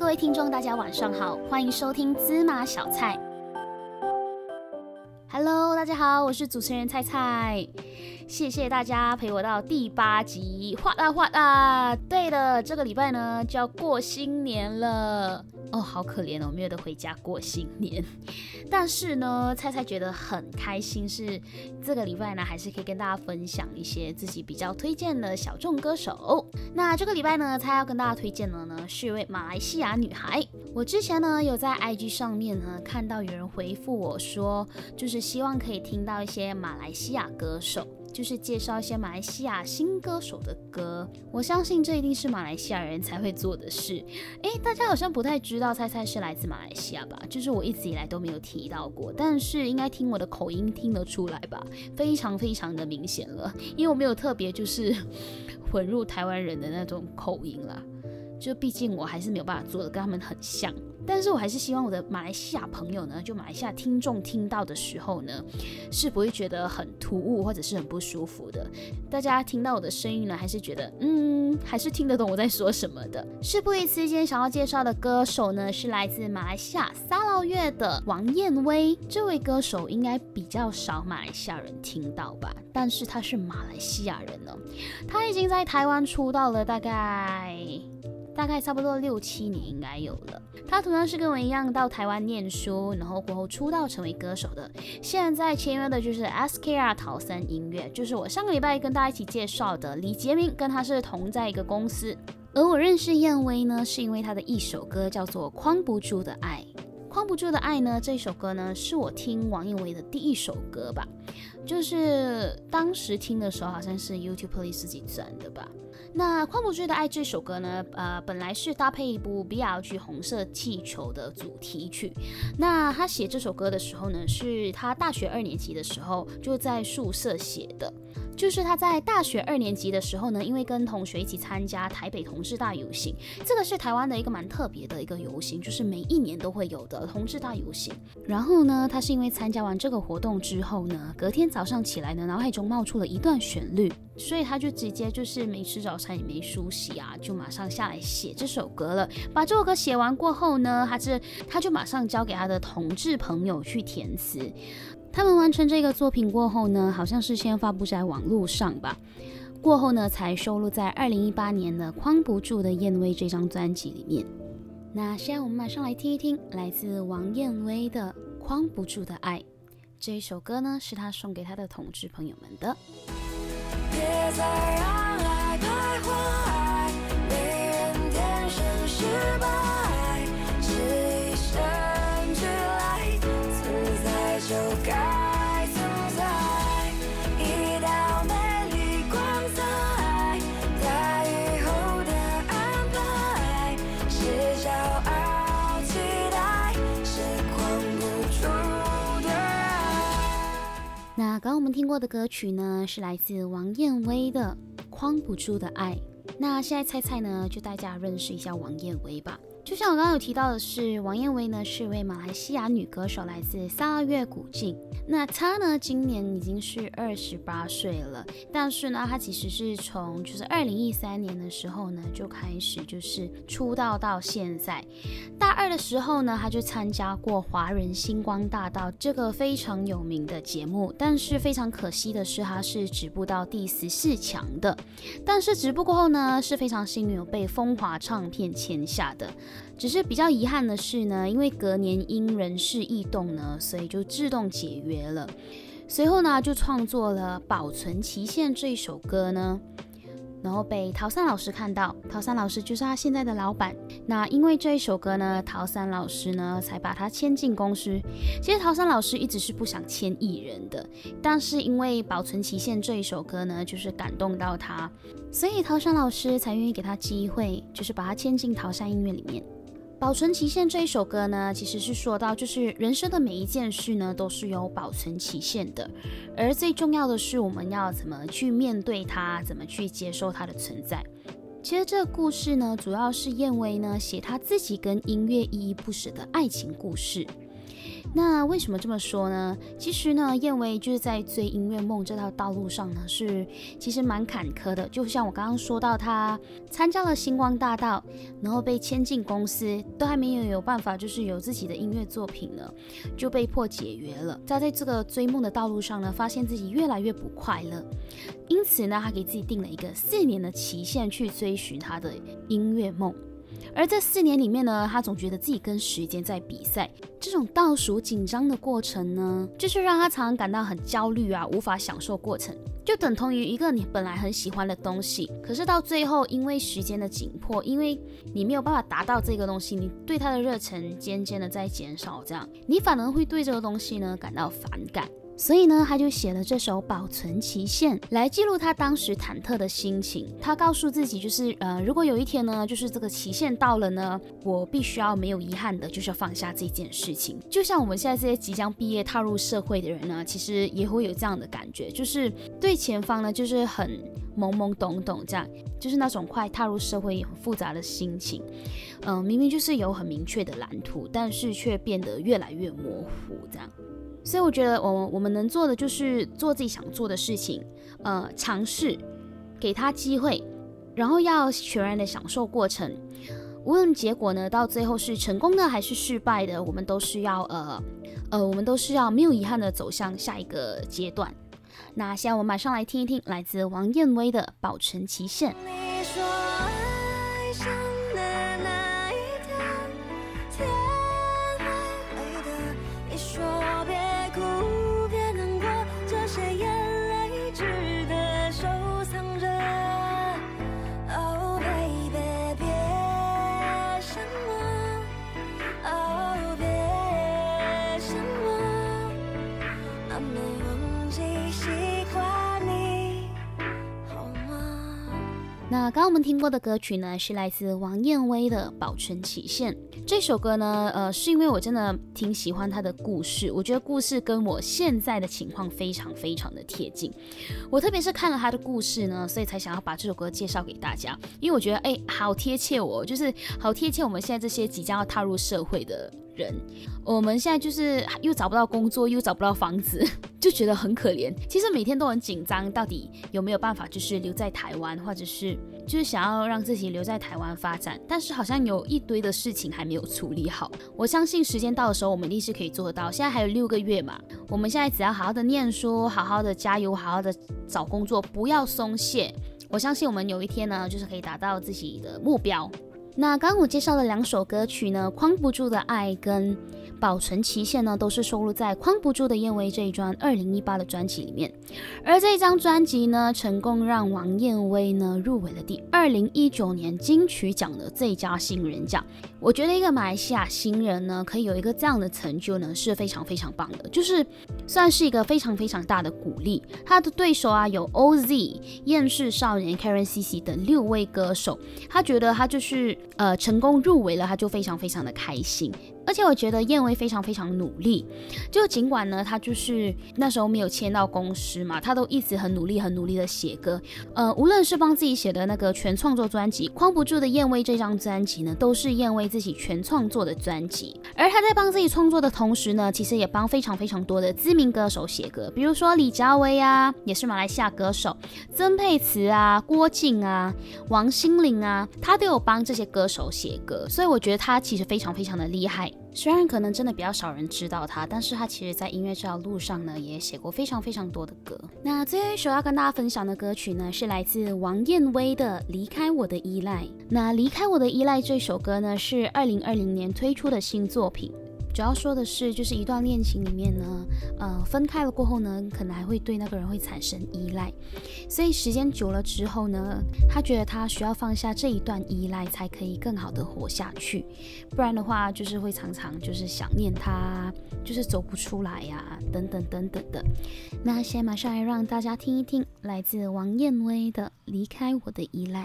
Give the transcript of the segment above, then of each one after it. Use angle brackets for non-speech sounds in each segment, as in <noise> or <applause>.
各位听众，大家晚上好，欢迎收听芝麻小菜。Hello，大家好，我是主持人菜菜。谢谢大家陪我到第八集，哗啦哗啦。对了，这个礼拜呢就要过新年了哦，好可怜哦，没有得回家过新年。但是呢，菜菜觉得很开心，是这个礼拜呢还是可以跟大家分享一些自己比较推荐的小众歌手。那这个礼拜呢，菜要跟大家推荐的呢是一位马来西亚女孩。我之前呢有在 IG 上面呢看到有人回复我说，就是希望可以听到一些马来西亚歌手。就是介绍一些马来西亚新歌手的歌，我相信这一定是马来西亚人才会做的事。诶，大家好像不太知道，猜猜是来自马来西亚吧？就是我一直以来都没有提到过，但是应该听我的口音听得出来吧？非常非常的明显了，因为我没有特别就是 <laughs> 混入台湾人的那种口音啦。就毕竟我还是没有办法做的跟他们很像，但是我还是希望我的马来西亚朋友呢，就马来西亚听众听到的时候呢，是不会觉得很突兀或者是很不舒服的。大家听到我的声音呢，还是觉得嗯，还是听得懂我在说什么的。事不宜迟，今天想要介绍的歌手呢，是来自马来西亚沙捞越的王燕威。这位歌手应该比较少马来西亚人听到吧，但是他是马来西亚人呢，他已经在台湾出道了大概。大概差不多六七年应该有了。他同样是跟我一样到台湾念书，然后过后出道成为歌手的。现在签约的就是 SKR 陶森音乐，就是我上个礼拜跟大家一起介绍的李杰明，跟他是同在一个公司。而我认识燕威呢，是因为他的一首歌叫做《框不住的爱》。框不住的爱呢，这首歌呢是我听王燕威的第一首歌吧，就是当时听的时候好像是 YouTube 里自己转的吧。那《框不住的爱》这首歌呢，呃，本来是搭配一部 BLG 红色气球的主题曲。那他写这首歌的时候呢，是他大学二年级的时候就在宿舍写的。就是他在大学二年级的时候呢，因为跟同学一起参加台北同志大游行，这个是台湾的一个蛮特别的一个游行，就是每一年都会有的同志大游行。然后呢，他是因为参加完这个活动之后呢，隔天早上起来呢，脑海中冒出了一段旋律，所以他就直接就是没吃早餐也没梳洗啊，就马上下来写这首歌了。把这首歌写完过后呢，他是他就马上交给他的同志朋友去填词。他们完成这个作品过后呢，好像是先发布在网络上吧，过后呢才收录在二零一八年的《框不住的燕威》这张专辑里面。那现在我们马上来听一听来自王燕威的《框不住的爱》这一首歌呢，是他送给他的同志朋友们的。别再让爱徘徊，没人天生失败，那刚刚我们听过的歌曲呢，是来自王燕薇的《框不住的爱》。那现在猜猜呢，就大家认识一下王燕薇吧。就像我刚刚有提到的是，王燕威呢是一位马来西亚女歌手，来自萨拉月古晋。那她呢，今年已经是二十八岁了。但是呢，她其实是从就是二零一三年的时候呢就开始就是出道到现在。大二的时候呢，她就参加过《华人星光大道》这个非常有名的节目。但是非常可惜的是，她是止步到第十四强的。但是止步过后呢，是非常幸运有被风华唱片签下的。只是比较遗憾的是呢，因为隔年因人事异动呢，所以就自动解约了。随后呢，就创作了《保存期限》这一首歌呢。然后被陶三老师看到，陶三老师就是他现在的老板。那因为这一首歌呢，陶三老师呢才把他签进公司。其实陶三老师一直是不想签艺人的，但是因为保存期限这一首歌呢，就是感动到他，所以陶山老师才愿意给他机会，就是把他签进陶山音乐里面。保存期限这一首歌呢，其实是说到，就是人生的每一件事呢，都是有保存期限的，而最重要的是，我们要怎么去面对它，怎么去接受它的存在。其实这个故事呢，主要是燕威呢写他自己跟音乐依依不舍的爱情故事。那为什么这么说呢？其实呢，燕威就是在追音乐梦这条道路上呢，是其实蛮坎坷的。就像我刚刚说到，他参加了星光大道，然后被签进公司，都还没有有办法，就是有自己的音乐作品呢，就被迫解约了。他在这个追梦的道路上呢，发现自己越来越不快乐，因此呢，他给自己定了一个四年的期限去追寻他的音乐梦。而这四年里面呢，他总觉得自己跟时间在比赛，这种倒数紧张的过程呢，就是让他常常感到很焦虑啊，无法享受过程，就等同于一个你本来很喜欢的东西，可是到最后因为时间的紧迫，因为你没有办法达到这个东西，你对它的热忱渐渐的在减少，这样你反而会对这个东西呢感到反感。所以呢，他就写了这首《保存期限》来记录他当时忐忑的心情。他告诉自己，就是呃，如果有一天呢，就是这个期限到了呢，我必须要没有遗憾的，就是要放下这件事情。就像我们现在这些即将毕业踏入社会的人呢，其实也会有这样的感觉，就是对前方呢，就是很懵懵懂懂，这样，就是那种快踏入社会很复杂的心情。嗯，明明就是有很明确的蓝图，但是却变得越来越模糊，这样。所以我觉得，我我们能做的就是做自己想做的事情，呃，尝试，给他机会，然后要全然的享受过程。无论结果呢，到最后是成功的还是失败的，我们都是要呃呃，我们都是要没有遗憾的走向下一个阶段。那现在我们马上来听一听来自王燕威的《保存期限》。那刚刚我们听过的歌曲呢，是来自王燕威的《保存期限》。这首歌呢，呃，是因为我真的挺喜欢他的故事，我觉得故事跟我现在的情况非常非常的贴近。我特别是看了他的故事呢，所以才想要把这首歌介绍给大家，因为我觉得，哎，好贴切我，就是好贴切我们现在这些即将要踏入社会的。人，我们现在就是又找不到工作，又找不到房子，<laughs> 就觉得很可怜。其实每天都很紧张，到底有没有办法就是留在台湾，或者是就是想要让自己留在台湾发展，但是好像有一堆的事情还没有处理好。我相信时间到的时候，我们一定是可以做得到。现在还有六个月嘛，我们现在只要好好的念书，好好的加油，好好的找工作，不要松懈。我相信我们有一天呢，就是可以达到自己的目标。那刚刚我介绍的两首歌曲呢，《框不住的爱》跟。保存期限呢，都是收录在《框不住的燕威》这一张二零一八的专辑里面。而这一张专辑呢，成功让王燕威呢入围了第二零一九年金曲奖的最佳新人奖。我觉得一个马来西亚新人呢，可以有一个这样的成就呢，是非常非常棒的，就是算是一个非常非常大的鼓励。他的对手啊，有 OZ、厌世少年、Karen CC 等六位歌手，他觉得他就是呃成功入围了，他就非常非常的开心。而且我觉得燕威非常非常努力，就尽管呢，他就是那时候没有签到公司嘛，他都一直很努力、很努力的写歌。呃，无论是帮自己写的那个全创作专辑《框不住的燕威》这张专辑呢，都是燕威自己全创作的专辑。而他在帮自己创作的同时呢，其实也帮非常非常多的知名歌手写歌，比如说李佳薇啊，也是马来西亚歌手；曾沛慈啊、郭靖啊、王心凌啊，他都有帮这些歌手写歌。所以我觉得他其实非常非常的厉害。虽然可能真的比较少人知道他，但是他其实在音乐这条路上呢，也写过非常非常多的歌。那最后一首要跟大家分享的歌曲呢，是来自王燕威的《离开我的依赖》。那《离开我的依赖》这首歌呢，是二零二零年推出的新作品。主要说的是，就是一段恋情里面呢，呃，分开了过后呢，可能还会对那个人会产生依赖，所以时间久了之后呢，他觉得他需要放下这一段依赖，才可以更好的活下去，不然的话，就是会常常就是想念他，就是走不出来呀，等等等等的。那现在马上来让大家听一听，来自王燕威的《离开我的依赖》。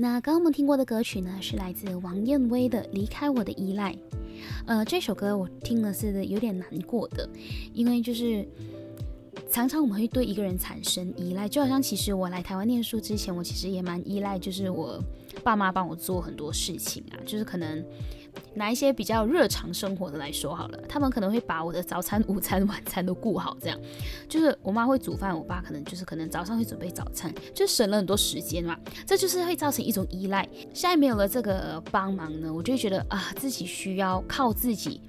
那刚刚我们听过的歌曲呢，是来自王燕威的《离开我的依赖》。呃，这首歌我听了是有点难过的，因为就是常常我们会对一个人产生依赖，就好像其实我来台湾念书之前，我其实也蛮依赖，就是我爸妈帮我做很多事情啊，就是可能。拿一些比较日常生活的来说好了，他们可能会把我的早餐、<laughs> 午餐、晚餐都顾好，这样就是我妈会煮饭，我爸可能就是可能早上会准备早餐，就省了很多时间嘛。这就是会造成一种依赖。现在没有了这个帮忙呢，我就觉得啊，自己需要靠自己，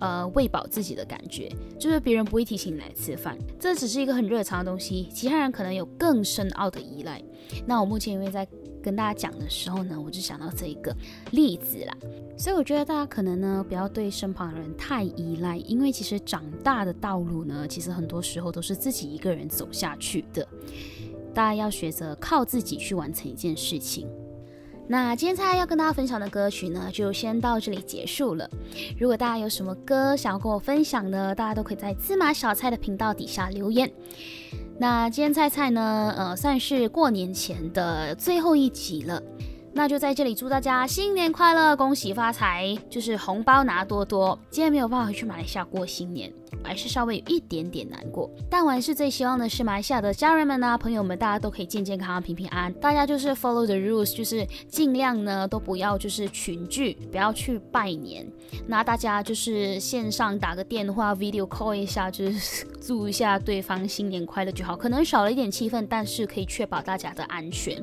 呃，喂饱自己的感觉，就是别人不会提醒你来吃饭，这只是一个很日常的东西，其他人可能有更深奥的依赖。那我目前因为在。跟大家讲的时候呢，我就想到这一个例子啦，所以我觉得大家可能呢不要对身旁的人太依赖，因为其实长大的道路呢，其实很多时候都是自己一个人走下去的，大家要学着靠自己去完成一件事情。那今天菜要跟大家分享的歌曲呢，就先到这里结束了。如果大家有什么歌想要跟我分享的，大家都可以在芝麻小菜的频道底下留言。那今天菜菜呢，呃，算是过年前的最后一集了。那就在这里祝大家新年快乐，恭喜发财，就是红包拿多多。今天没有办法回去马来西亚过新年，还是稍微有一点点难过。但我还是最希望的是马来西亚的家人们呢、朋友们，大家都可以健健康康、平平安安。大家就是 follow the rules，就是尽量呢都不要就是群聚，不要去拜年。那大家就是线上打个电话，video call 一下，就是 <laughs> 祝一下对方新年快乐就好。可能少了一点气氛，但是可以确保大家的安全。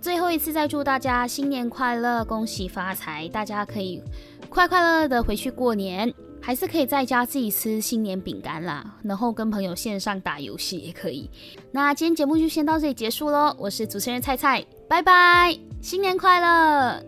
最后一次再祝大家新年快乐，恭喜发财！大家可以快快乐乐的回去过年，还是可以在家自己吃新年饼干啦，然后跟朋友线上打游戏也可以。那今天节目就先到这里结束喽，我是主持人菜菜，拜拜，新年快乐！